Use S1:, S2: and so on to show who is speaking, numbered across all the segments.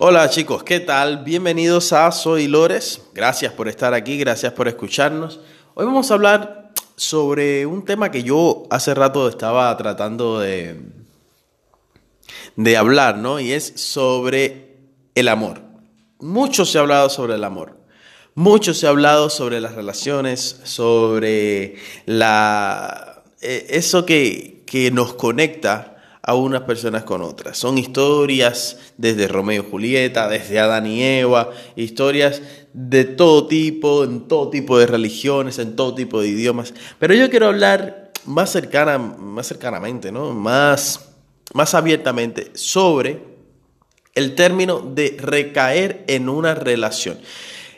S1: Hola chicos, ¿qué tal? Bienvenidos a Soy Lores. Gracias por estar aquí, gracias por escucharnos. Hoy vamos a hablar sobre un tema que yo hace rato estaba tratando de, de hablar, ¿no? Y es sobre el amor. Mucho se ha hablado sobre el amor. Mucho se ha hablado sobre las relaciones, sobre la, eh, eso que, que nos conecta a unas personas con otras. Son historias desde Romeo y Julieta, desde Adán y Eva, historias de todo tipo, en todo tipo de religiones, en todo tipo de idiomas. Pero yo quiero hablar más, cercana, más cercanamente, ¿no? más, más abiertamente sobre el término de recaer en una relación.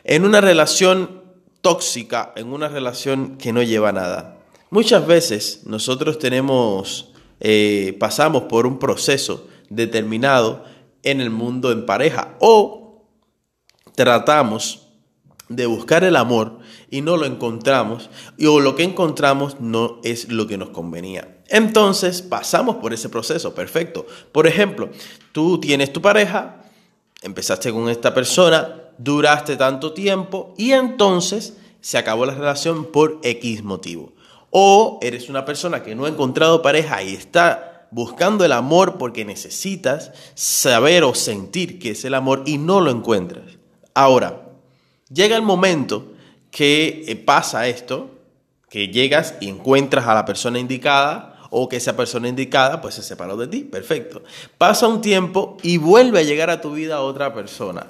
S1: En una relación tóxica, en una relación que no lleva nada. Muchas veces nosotros tenemos eh, pasamos por un proceso determinado en el mundo en pareja o tratamos de buscar el amor y no lo encontramos o lo que encontramos no es lo que nos convenía. Entonces pasamos por ese proceso, perfecto. Por ejemplo, tú tienes tu pareja, empezaste con esta persona, duraste tanto tiempo y entonces se acabó la relación por X motivo. O eres una persona que no ha encontrado pareja y está buscando el amor porque necesitas saber o sentir que es el amor y no lo encuentras. Ahora, llega el momento que eh, pasa esto, que llegas y encuentras a la persona indicada o que esa persona indicada pues se separó de ti, perfecto. Pasa un tiempo y vuelve a llegar a tu vida otra persona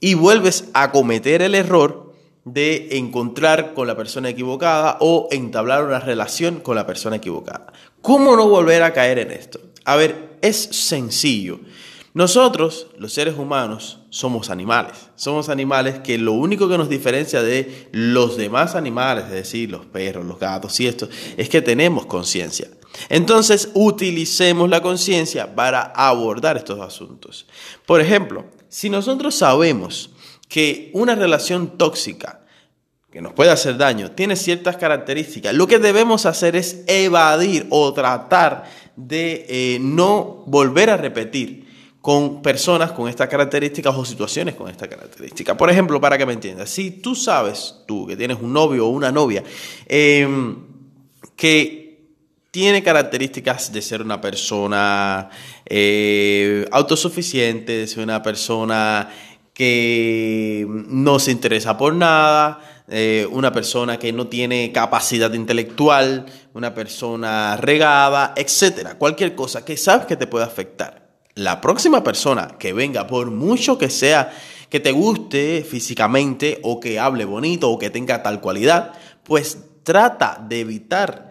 S1: y vuelves a cometer el error de encontrar con la persona equivocada o entablar una relación con la persona equivocada. ¿Cómo no volver a caer en esto? A ver, es sencillo. Nosotros, los seres humanos, somos animales. Somos animales que lo único que nos diferencia de los demás animales, es decir, los perros, los gatos y esto, es que tenemos conciencia. Entonces, utilicemos la conciencia para abordar estos asuntos. Por ejemplo, si nosotros sabemos que una relación tóxica que nos puede hacer daño tiene ciertas características, lo que debemos hacer es evadir o tratar de eh, no volver a repetir con personas con estas características o situaciones con esta característica. Por ejemplo, para que me entiendas, si tú sabes, tú que tienes un novio o una novia, em, que tiene características de ser una persona eh, autosuficiente, de ser una persona que no se interesa por nada, eh, una persona que no tiene capacidad intelectual, una persona regada, etcétera, cualquier cosa que sabes que te puede afectar. La próxima persona que venga, por mucho que sea que te guste físicamente o que hable bonito o que tenga tal cualidad, pues trata de evitar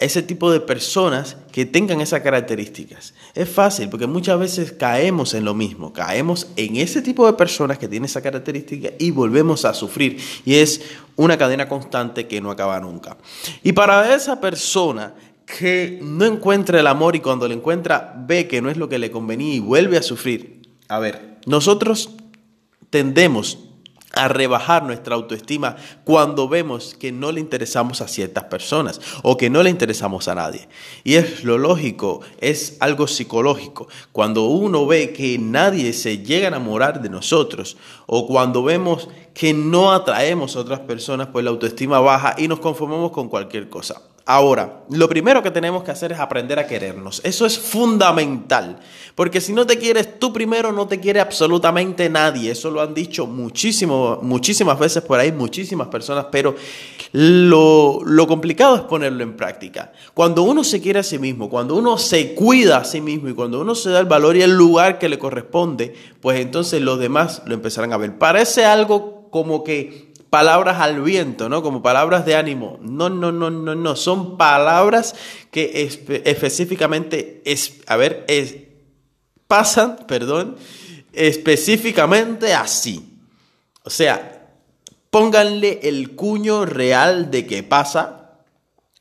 S1: ese tipo de personas que tengan esas características. Es fácil porque muchas veces caemos en lo mismo, caemos en ese tipo de personas que tienen esa característica y volvemos a sufrir. Y es una cadena constante que no acaba nunca. Y para esa persona que no encuentra el amor y cuando lo encuentra ve que no es lo que le convenía y vuelve a sufrir. A ver, nosotros tendemos a rebajar nuestra autoestima cuando vemos que no le interesamos a ciertas personas o que no le interesamos a nadie. Y es lo lógico, es algo psicológico. Cuando uno ve que nadie se llega a enamorar de nosotros o cuando vemos que no atraemos a otras personas, pues la autoestima baja y nos conformamos con cualquier cosa. Ahora, lo primero que tenemos que hacer es aprender a querernos. Eso es fundamental. Porque si no te quieres tú primero, no te quiere absolutamente nadie. Eso lo han dicho muchísimo, muchísimas veces por ahí, muchísimas personas. Pero lo, lo complicado es ponerlo en práctica. Cuando uno se quiere a sí mismo, cuando uno se cuida a sí mismo y cuando uno se da el valor y el lugar que le corresponde, pues entonces los demás lo empezarán a ver. Parece algo como que palabras al viento, ¿no? Como palabras de ánimo. No, no, no, no, no. Son palabras que específicamente, es, a ver, es, pasan, perdón, específicamente así. O sea, pónganle el cuño real de que pasa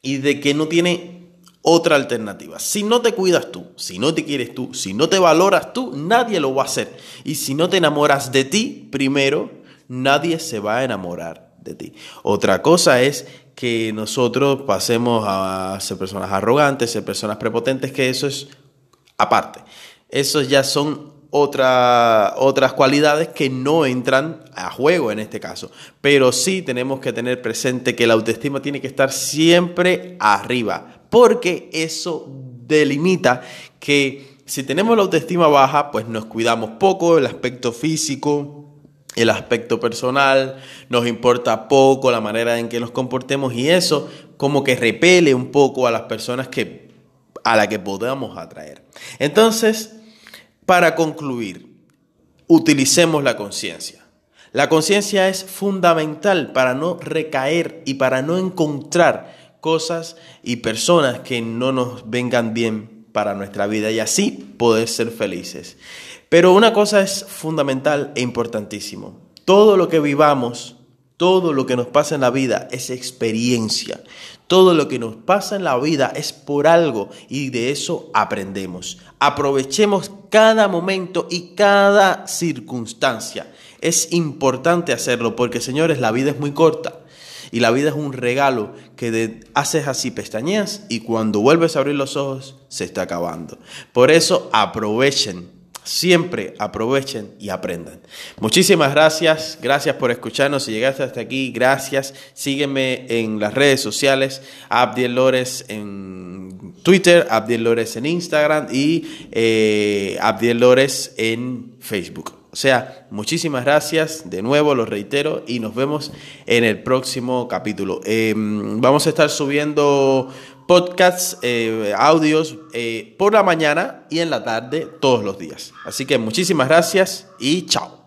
S1: y de que no tiene otra alternativa. Si no te cuidas tú, si no te quieres tú, si no te valoras tú, nadie lo va a hacer. Y si no te enamoras de ti primero, nadie se va a enamorar de ti. Otra cosa es que nosotros pasemos a ser personas arrogantes, ser personas prepotentes, que eso es aparte. Esos ya son otra, otras cualidades que no entran a juego en este caso. Pero sí tenemos que tener presente que la autoestima tiene que estar siempre arriba, porque eso delimita que si tenemos la autoestima baja, pues nos cuidamos poco, el aspecto físico, el aspecto personal, nos importa poco la manera en que nos comportemos y eso como que repele un poco a las personas que a la que podamos atraer. Entonces, para concluir, utilicemos la conciencia. La conciencia es fundamental para no recaer y para no encontrar cosas y personas que no nos vengan bien para nuestra vida y así poder ser felices. Pero una cosa es fundamental e importantísimo. Todo lo que vivamos, todo lo que nos pasa en la vida es experiencia. Todo lo que nos pasa en la vida es por algo y de eso aprendemos. Aprovechemos cada momento y cada circunstancia. Es importante hacerlo porque, señores, la vida es muy corta. Y la vida es un regalo que haces así pestañeas y cuando vuelves a abrir los ojos se está acabando. Por eso aprovechen, siempre aprovechen y aprendan. Muchísimas gracias, gracias por escucharnos. Si llegaste hasta aquí, gracias. Sígueme en las redes sociales, Abdiel Lores en Twitter, Abdiel Lores en Instagram y eh, Abdiel Lores en Facebook. O sea, muchísimas gracias, de nuevo lo reitero y nos vemos en el próximo capítulo. Em, vamos a estar subiendo podcasts, eh, audios eh, por la mañana y en la tarde todos los días. Así que muchísimas gracias y chao.